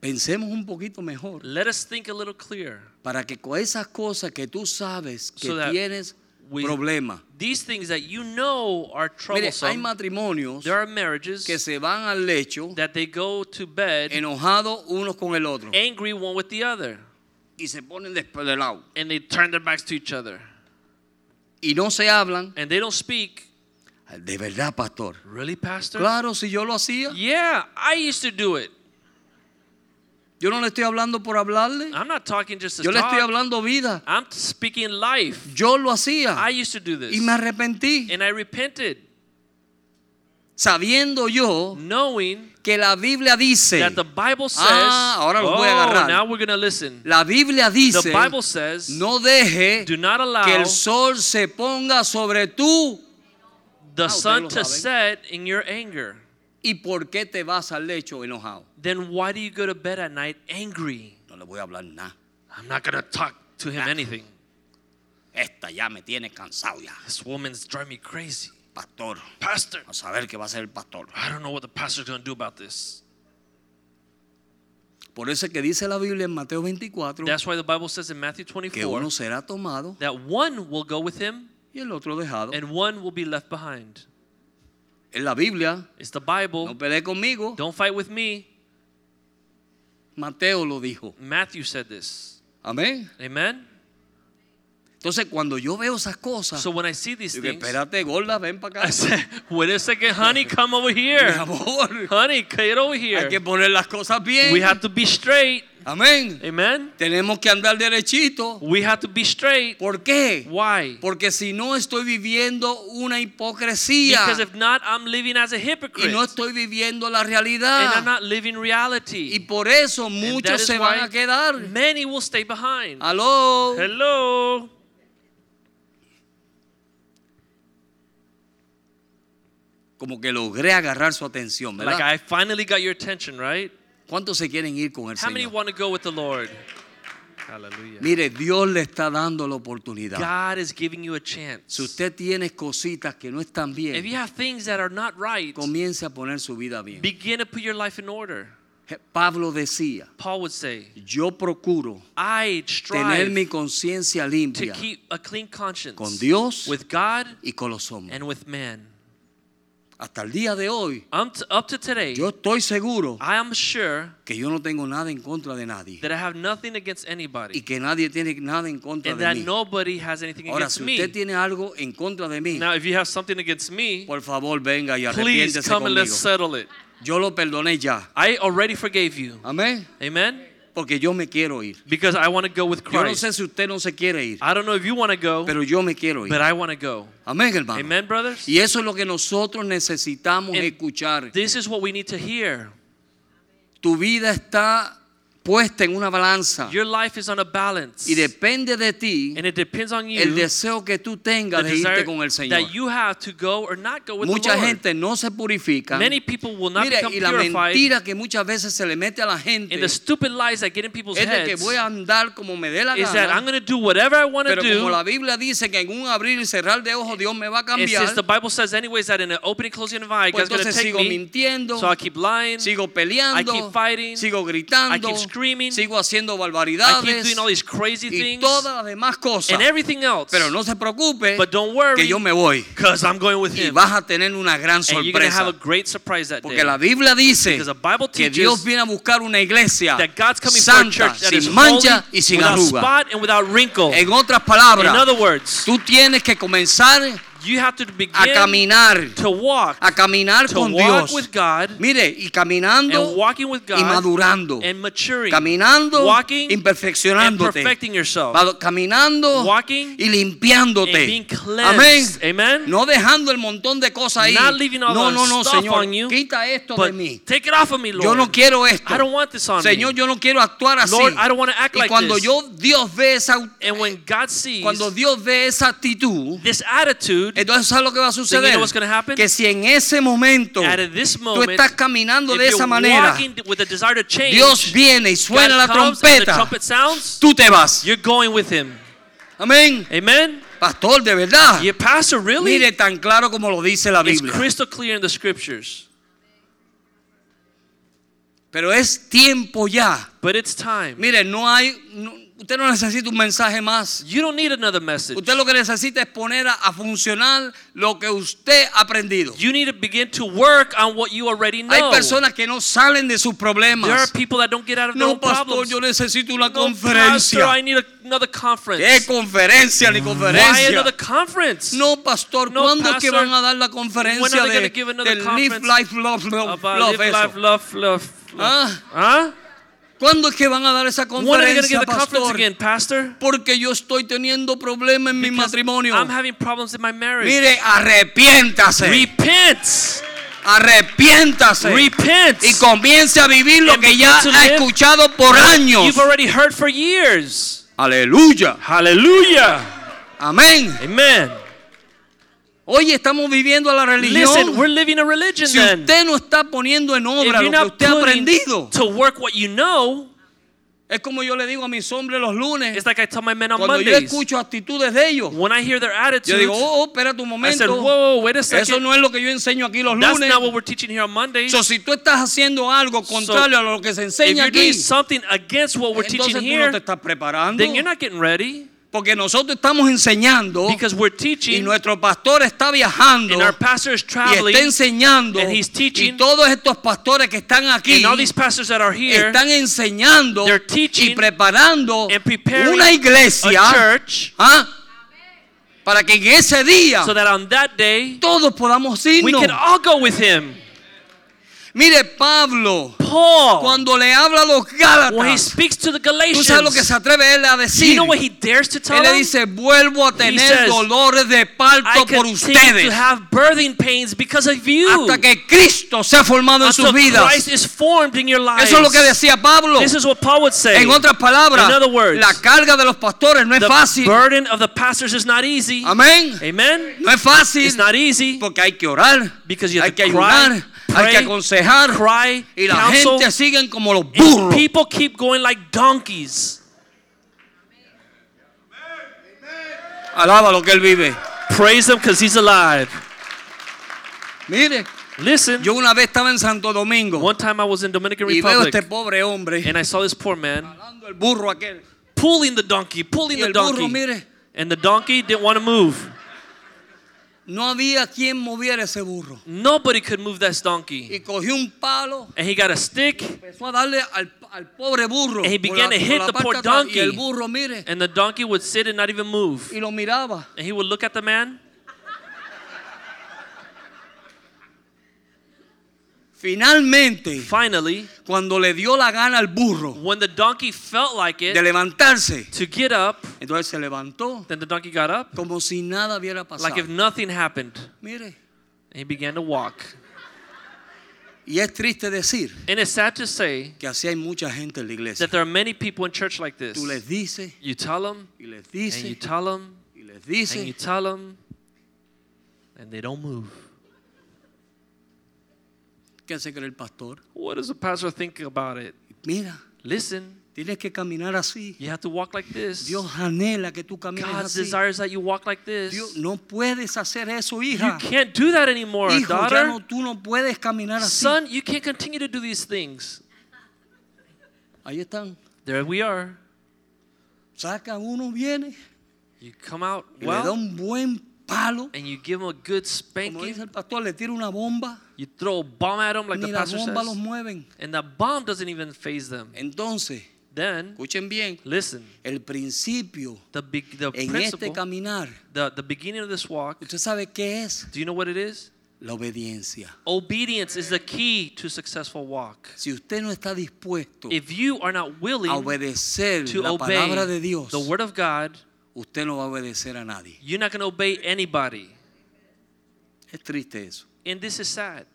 Pensemos un poquito mejor Let us think a little clearer. para que con esas cosas que tú sabes que So tienes we- problema. These things that you know are Mire, hay troublesome. matrimonios There are marriages que se van al lecho that they go to bed enojados unos con el otro angry one with the other y se ponen después del lado and they turn their backs to each other y no se hablan. and they don't speak. De verdad, pastor. Really, Pastor? Claro, si yo lo hacía. Yeah, I used to do it. Yo no le estoy hablando por hablarle. I'm not talking just to Yo le estoy talk. hablando vida. I'm speaking life. Yo lo hacía I used to do this. y me arrepentí. And I repented, Sabiendo yo knowing que la Biblia dice, that the Bible says, Ah, ahora oh, voy a agarrar. now we're listen. la Biblia dice, The Bible says, no deje do not allow que el sol se ponga sobre tú. the Ah, sun lo to set in your anger. ¿Y por qué te vas al lecho enojado? Then why do you go to bed at night angry? No le voy a hablar nada. I'm not going to talk to him anything. Esta ya me tiene cansado ya. This woman's driving me crazy. Pastor, Pastor, a saber qué va a hacer el pastor. I don't know what the pastor's going to do about this. Por eso es que dice la Biblia en Mateo 24 That's why the Bible says in Matthew que 24 uno será tomado that one will go with him y el otro dejado. and one will be left behind. En la Biblia, It's the Bible. no pelee conmigo, Don't fight with me. Mateo lo dijo. Matthew said this. Amén. Amen. Entonces cuando yo veo esas cosas, So when I see these digo, things, espérate, gorda, ven para I acá. say, wait a second, honey, come over Mi here. amor, Honey, get over hay here. que poner las cosas bien. We have to be straight. Amén. Amen. Tenemos que andar derechito. We have to be straight. ¿Por qué? Why? Porque si no estoy viviendo una hipocresía Because if not, I'm living as a y hypocrite. no estoy viviendo la And I'm realidad. not living Y reality. por eso muchos se van a quedar. Many will stay behind. Aló. Hello. Como que logré agarrar su atención, Like ¿verdad? I finally got your attention, right? ¿Cuántos se quieren ir con el How many Señor? want to go with the Lord? Hallelujah. Mire, Dios le está dando la oportunidad. God is giving you a chance. Si usted tiene cositas que no están If you bien, have things that are not right, comience a poner su vida bien. begin to put your life in order. Pablo decía, Paul would say, yo procuro I tener mi strive conciencia to limpia keep a clean conscience con Dios with God y con los hombres. and with man. Hasta el día de hoy, up to today, yo estoy seguro I am sure que yo no tengo nada en contra de nadie that I have nothing against y anybody que nadie tiene nada en contra and de that mí. nobody has anything Ahora, against si me. usted tiene algo en contra de mí, Now, if you have something against me, por favor venga y please arrepiéntese and let's settle it. Yo lo perdoné ya. I already forgave you. Amén. Amen? Porque yo me quiero ir. Because I want to go with Yo no Christ. sé si usted no se quiere ir, I don't know if you want to go, pero yo me quiero ir. but I want to go. Amén, hermano. Amen, brothers? Y eso es lo que nosotros necesitamos And escuchar. This is what we need to hear. Tu vida está puesta en una balanza Your life is on a balance. y depende de ti And it depends on you el deseo que tú tengas de irte con el Señor. that you have to go or not go with Mucha the Lord. gente no se purifica. Many people will not become y la purified. mentira que muchas veces se le mete a la gente And the stupid lies that get in people's es de que heads voy a andar como me dé la is that I'm gana. going to do whatever I want to Pero como do. la Biblia dice que en un abrir y cerrar de ojos Dios me va a cambiar, the Bible says anyways that in an opening closing of eye, pues God's going to entonces take sigo me. mintiendo, So I keep lying. sigo I peleando, keep fighting. sigo I gritando, keep sigo haciendo I keep barbaridades doing all these crazy y things todas las demás cosas. and everything else. Pero no se preocupe But don't worry, que yo me voy because I'm going with y Him. vas a tener una gran And you're going to have sorpresa. a great surprise that day. Porque la Biblia dice Because the Bible que Dios viene a buscar una iglesia that God's coming for a santa, is sin holy, mancha y sin arruga. spot and without wrinkle. En otras In palabras, other words, tú tienes que comenzar you have to begin a caminar, to walk, a caminar to con walk Dios. with God, Mire, y caminando and walking with y God, madurando, and maturing, caminando walking y and perfecting yourself, caminando walking y and limpiándote. being Amén. cleansed. Amen. No dejando el montón de cosas ahí. Not leaving all No, no, no, stuff Señor. on you, Quita esto de mí. take it off of me, Lord. Yo no quiero esto. I don't want this on Señor, me. yo no quiero actuar así. Lord, I don't want to act y like cuando this. yo Dios ve esa And when God sees cuando Dios ve esa actitud, this attitude, entonces ¿sabes lo que va a you suceder? know? Que si en ese momento tú estás caminando de esa manera, change, Dios viene y suena God la trompeta, trumpet sounds, tú te vas. you're going with Him. Amén. Amen. Pastor, de verdad. Your pastor really Mire tan claro como lo dice la it's Biblia. crystal clear in the scriptures. Pero es tiempo ya. But it's time. Mire, no hay no- usted no necesita un mensaje más. You don't need another message. Usted lo que necesita es poner a, a funcionar lo que usted ha aprendido. You need to begin to work on what you already know. Hay personas que no salen de sus There are problemas. people that don't get out of their No, own pastor, problems. yo necesito una no, pastor, conferencia. I need a- another conference. ¿Qué conferencia ni Why conferencia? another conference? No, pastor, No, ¿cuándo es que pastor. van a dar la conferencia de, de Live Life Love, love, love live, eso? life, love, love. love. Ah. ¿Cuándo es que van a dar esa conferencia, pastor? again, Pastor? Porque yo estoy teniendo problemas en mi Because matrimonio. I'm having problems in my marriage. Mire, arrepiéntase. Repent. arrepiéntase. Repent. Y comience a vivir lo And que ya ha escuchado por años. You've already heard for years. Aleluya. Hallelujah. Amén. Amen. Hoy estamos viviendo a la religión. Listen, we're living a religion si then. usted no está poniendo en If obra you're lo que usted ha aprendido, to work what you know, es como yo le digo a mis hombres los lunes, it's like I tell my men on cuando yo escucho actitudes de ellos, When I hear their yo attitude, digo, oh, oh, I said, momento. whoa, wait a Eso second. no es lo que yo enseño aquí los That's lunes. not what we're teaching here on Mondays. So, si tú estás haciendo algo contrario a lo que se if enseña you're doing aquí, something against what we're entonces teaching tú no te here, estás preparando. then you're not getting ready Porque nosotros estamos enseñando because we're y nuestro pastor está viajando and our pastor is y está enseñando and he's teaching, y todos estos pastores que están aquí here están enseñando y preparando una iglesia ¿ah? para que en ese día so that on that day todos podamos irnos. can all go with him. Mire Pablo Paul, cuando le habla a los when he Gálatas, speaks to the tú sabes lo que Galatians, se atreve él a you decir. know what he dares to tell Él le dice, vuelvo a tener says, dolores de parto por ustedes to have birthing pains because of you. hasta que Cristo sea formado en sus vidas. Christ is formed in your lives. Eso es lo que decía Pablo. This is what Paul would say. En otras palabras, In other words, la carga de los pastores no es fácil. burden of the pastors is not easy. Amén. Amen. No es fácil It's not easy porque hay que orar, because you have hay que cry, ayudar, hay que aconsejar cry, y la counsel, gente siguen como los burros. people keep going like donkeys. Alaba lo que él vive. Praise him because he's alive. Mire, Listen, yo una vez estaba en Santo Domingo one time I was in Dominican y veo Republic este pobre hombre and I saw this poor man el burro aquel. pulling the donkey, pulling the burro, donkey. mire, And the donkey didn't want to move. No había quien moviera ese burro. Nobody could move that donkey. Y cogió un palo And he got a stick empezó a darle al, al pobre burro And he began la- to hit the poor donkey. y el burro mire and the donkey would sit and not even move. y lo miraba And he would look at the man. Finalmente Finally, cuando le dio la gana al burro when the donkey felt like de it levantarse to get up, entonces se levantó then the donkey got up como si nada hubiera like if nothing happened. mire And he began to walk. y es triste decir And it's sad to say que así hay mucha gente en la iglesia that there are many people in church like this. tú les dices You tell them, y les and you tell them, y les and you tell them, and they don't move. ¿Qué cree el pastor? What does the pastor think about it? mira Listen, tienes que caminar así you have to walk like this. Dios anhela que tú camines God así desires that you walk like this. Dios, no puedes hacer eso You can't do that anymore, Hijo, ya daughter. no, tú no puedes caminar así. Son, you can't continue to do these things. Ahí están. There we are. Saca uno, viene You come out y le da un buen palo. and you give them a good Como dice spanking. el pastor, le tira una bomba. You throw a bomb at them, like ni the la pastor bomba los says, mueven. and the bomb doesn't even phase them. Entonces, Then, escuchen bien, listen, el principio the the en este principle, caminar, the, the beginning of this walk. ¿usted sabe qué es? Do you know what it is? La obediencia. Obedience is the key to successful walk. Si usted no está dispuesto If you are not willing a obedecer to la obey palabra de Dios, the word of God, usted no va a obedecer a nadie. you're not going to obey anybody. Es triste eso. And this is sad.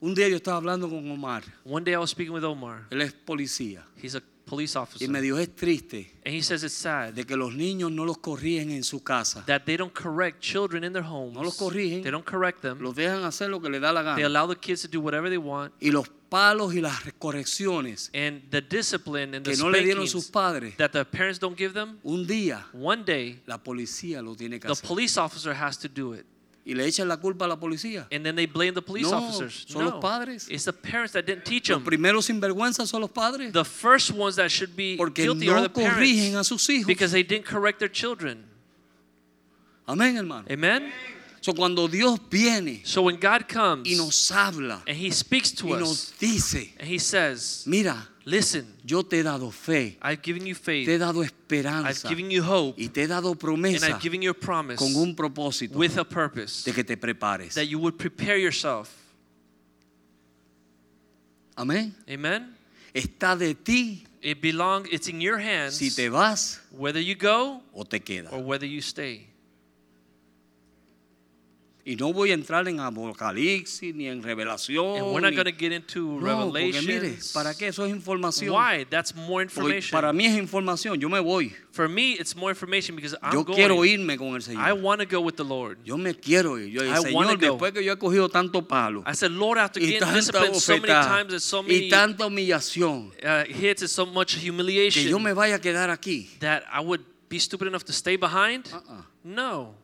Un día yo estaba hablando con Omar. One day I was speaking with Omar. Él es policía. He's a police officer. Y me dijo, es triste And he says it's sad de que los niños no los corrigen en su casa. that they don't correct children in their homes. No los corrigen. They don't correct them. Los dejan hacer lo que les da la They gana. allow the kids to do whatever they want. Y los palos y las correcciones And the discipline and the que no le dieron sus padres, that the parents don't give them, un día one day la policía lo tiene que the hacer. police officer has to do it. Y le echan la culpa a la policía. And then they blame the police No, officers. son no, los padres. it's the parents that didn't teach Los them. primeros sinvergüenzas son los padres. The first ones that should be Porque guilty are no the corrigen a parents sus hijos. because they didn't correct their children. Amén, hermano. Amen? So, cuando Dios viene So when God comes y nos habla and He speaks to y us nos dice, and He says, mira, Listen, yo te he dado fe, I've given you faith, te he dado I've esperanza given you hope, y te he dado and I've given you a promise con un propósito with a purpose de que te prepares. that you would prepare yourself. Amén. Amen? está de ti It belongs, it's in your hands si te vas whether you go o te quedas. or whether you stay. Y no voy a entrar en Apocalipsis ni en Revelación. And we're not going to get into No, porque mire. ¿para qué? Eso es información. Why? That's more Porque information. para mí es información, yo me voy. For me, it's more information because I'm Yo going. quiero irme con el Señor. I want to go with the Lord. Yo me quiero ir. Yo, I Señor, go. después que yo he cogido tanto palo I said, Lord, after y getting disciplined so many times and so y many tanta humillación, uh, hits and so much que humiliation, yo me vaya a quedar aquí. that I would be stupid enough to stay behind? Uh-uh. No.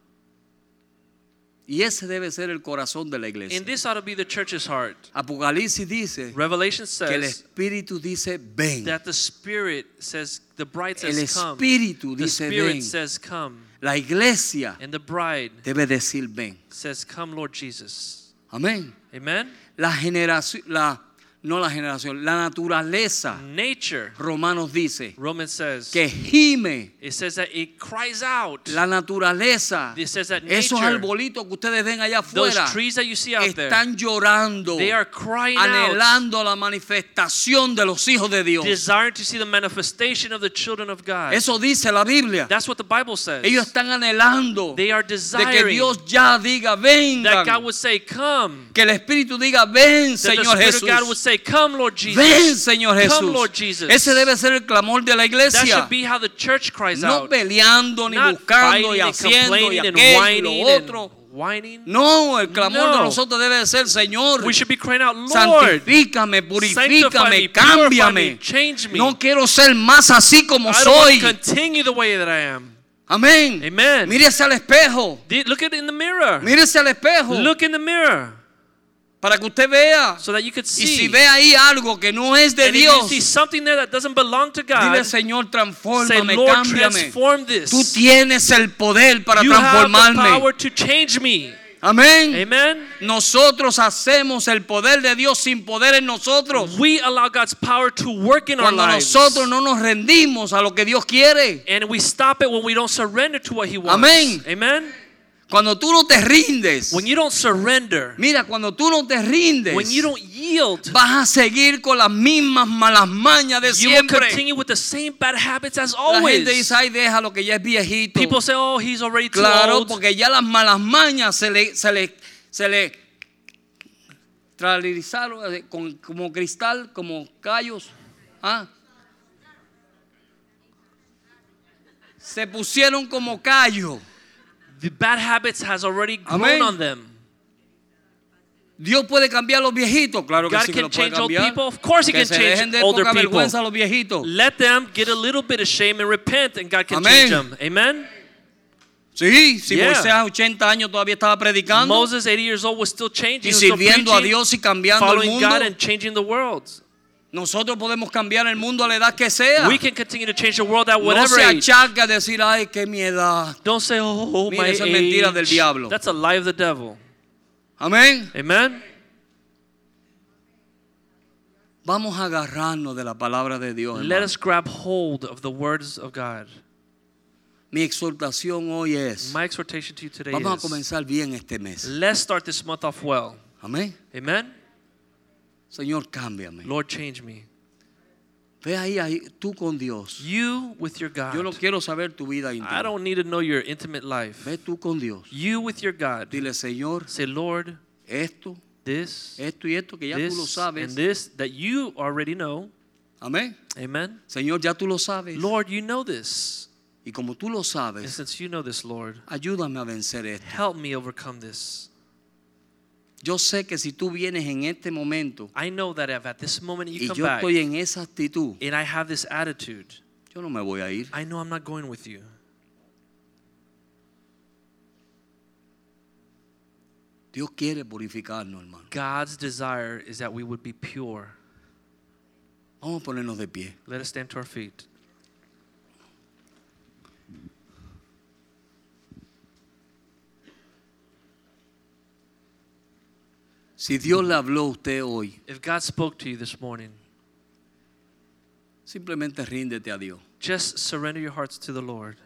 Y ese debe ser el corazón de la iglesia. And this ought to be the church's heart. Apocalipsis dice Revelation que el says Espíritu dice ven. that the Spirit says, the bride El says, come. Espíritu The dice Spirit ven. says, come. La iglesia And the bride debe decir ven. says, come, Lord Jesus. Amén. Amen? La generación, la, no la generación, la naturaleza, Nature, Romanos dice, Romans says, que gime it says that it cries out. la naturaleza. It says that Esos nature, arbolitos que ustedes ven allá those afuera trees that you see out there, están llorando, they are crying out, anhelando la manifestación de los hijos de Dios. desiring to see the manifestation of the children of God. Eso dice la Biblia. That's what the Bible says. Ellos están anhelando They are de que desiring Dios ya diga, that God vengan. would say, come. Que el Espíritu diga, ven, That Señor God would Jesús. Say, come, Lord Jesus. Ven, Señor Come, Lord Jesús. Jesus. Ese debe ser el clamor de la That iglesia. should be how the church cries No out. peleando, ni Not buscando, y haciendo, y aquello, y lo otro. whining. No, el clamor de No. nosotros debe ser, Señor, We should be crying out, Lord, santifícame, purifícame, me, me, cámbiame. change me. No quiero ser más así como I soy. that. Amén. Amen. Mírese al espejo. Look at in the mirror. Mírese al espejo. Look in the mirror Para que usted vea. so that you could Y see. si ve ahí algo que no es de and if you Dios, see something there that doesn't belong to God, dile, Señor, transfórmame, cámbiame. Tú tienes el poder para you have the transformarme. power to change me. Amén. Amen. Nosotros hacemos el poder de Dios sin poder en nosotros. We allow God's power to work in our Cuando lives. nosotros no nos rendimos a lo que Dios quiere. And we stop it when we don't surrender to what He wants. Amén. Amen. Cuando tú no te rindes. When you don't surrender, Mira, cuando tú no te rindes. when you don't yield, Vas a seguir con las mismas malas mañas de you will siempre. continue with the same bad habits as La gente always. dice, ay, déjalo que ya es viejito. People say, "Oh, he's already too Claro, old." porque ya las malas mañas se le, se le, se le tralizaron eh, con- como cristal, como callos. ¿ah? Se pusieron como callo. The bad habits has already grown Amén. on them. Dios puede cambiar los viejitos, claro que God sí que can lo puede change old cambiar. people. Of course He que can se change dejen de older poca people. vergüenza los viejitos. Let them get a little bit of shame and repent, and God can Amén. change them. Amen. Sí, si Yeah. Moisés a 80 años todavía estaba predicando Moses, 80 years old, was still changing, y he was still sirviendo a Dios y cambiando el following mundo. God and changing the world. Nosotros podemos cambiar el mundo a la edad que sea. We can continue to change the world at no whatever se age. achaca a decir, ay, qué mi edad. Don't say, "Oh, Mira, my eso es mentira age." del diablo. That's a lie of the devil. Amén. Amen. Vamos a agarrarnos de la palabra de Dios. Let hermano. us grab hold of the words of God. Mi exhortación hoy es, My exhortation to you today vamos a is comenzar bien este mes. let's start this month off well. Amén. Amen. Señor, cámbiame. Lord, change me. Ve ahí, ahí, tú con Dios. You with your God. Yo no quiero saber tu vida I don't need to know your intimate life. Ve tú con Dios. You with your God. Dile, Señor, Say, Lord, esto, this, esto y esto que ya tú lo this, sabes. and this that you already know. Amén. Amen. Señor, ya tú lo sabes. Lord, you know this. Y como tú lo And since you know this, Lord, ayúdame a vencer esto. help me overcome this. Yo sé que si tú vienes en este momento I know that if at this moment you y come yo back estoy en esa actitud, and I have this attitude, yo no me voy a ir. I know I'm not going with you. Dios quiere purificarnos, hermano. God's desire is that we would be pure. Vamos a ponernos de pie. Let us stand to our feet. Si Dios le habló a usted hoy, If God spoke to you this morning, simplemente ríndete a Dios. just surrender your hearts to the Lord.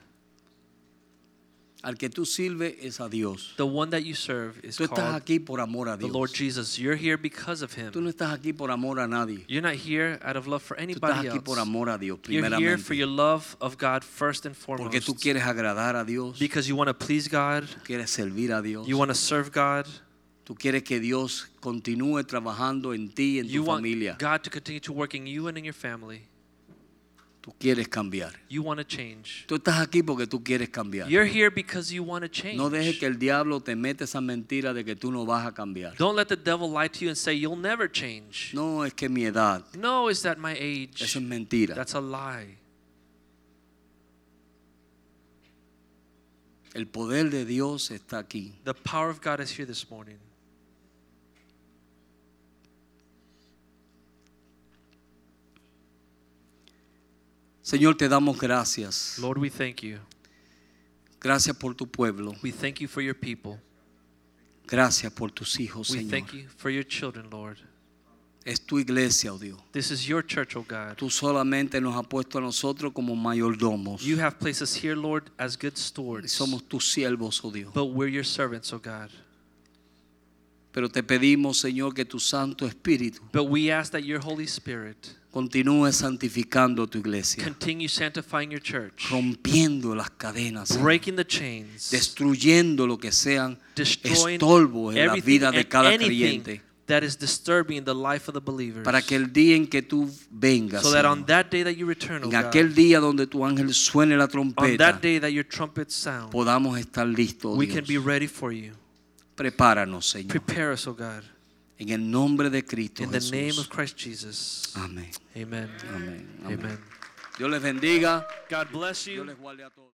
Al que tú sirves es a Dios. The one that you serve is Tú estás called aquí por amor a the Dios. Lord Jesus. You're here because of Tú him. no estás aquí por amor a nadie. You're not here out of love for Tú estás anybody aquí por else. amor a Dios, You're here for primeramente. your love of God first and Porque tú foremost. quieres agradar a Dios. Because you want to please God. Quieres servir a Dios. You want to serve God. Tú quieres que Dios continúe trabajando en ti y en You tu want familia. God to continue to work in you and in your family. Tú quieres cambiar. You want to change. Tú estás aquí porque tú quieres cambiar. You're here because you want to change. No dejes que el diablo te meta esa mentira de que tú no vas a cambiar. Don't let the devil lie to you and say you'll never change. No, es que mi edad. No, is that my age? Eso es mentira. That's a lie. El poder de Dios está aquí. The power of God is here this morning. Señor, te damos gracias. Lord, we thank you. Gracias por tu pueblo. We thank you for your people. Gracias por tus hijos, We Señor. thank you for your children, Lord. Es tu iglesia, oh Dios. This is your church, oh God. Tú solamente nos has puesto a nosotros como mayordomos. You have placed us here, Lord, as good stewards. somos tus siervos, oh Dios. But we're your servants, oh God. Pero te pedimos, Señor, que tu Santo Espíritu But we ask that your Holy Spirit continúe santificando tu iglesia, continue sanctifying your church, rompiendo las cadenas, Señor, breaking the chains, destruyendo lo que sean estorbos en la vida de cada creyente, that is disturbing the life of the believers. para que el día en que tú vengas, so that on that day that you return, oh en God, aquel día donde tu ángel suene la on trompeta, that day that your trumpets sound, podamos estar listos, oh we can be ready for you. Prepáranos, Señor, Prepare us, oh God, en el nombre de Cristo in the name of Christ Jesus. Amén. Amen. Amén. Amén. Amen. Dios les bendiga. God bless Dios you. les guarde a todos.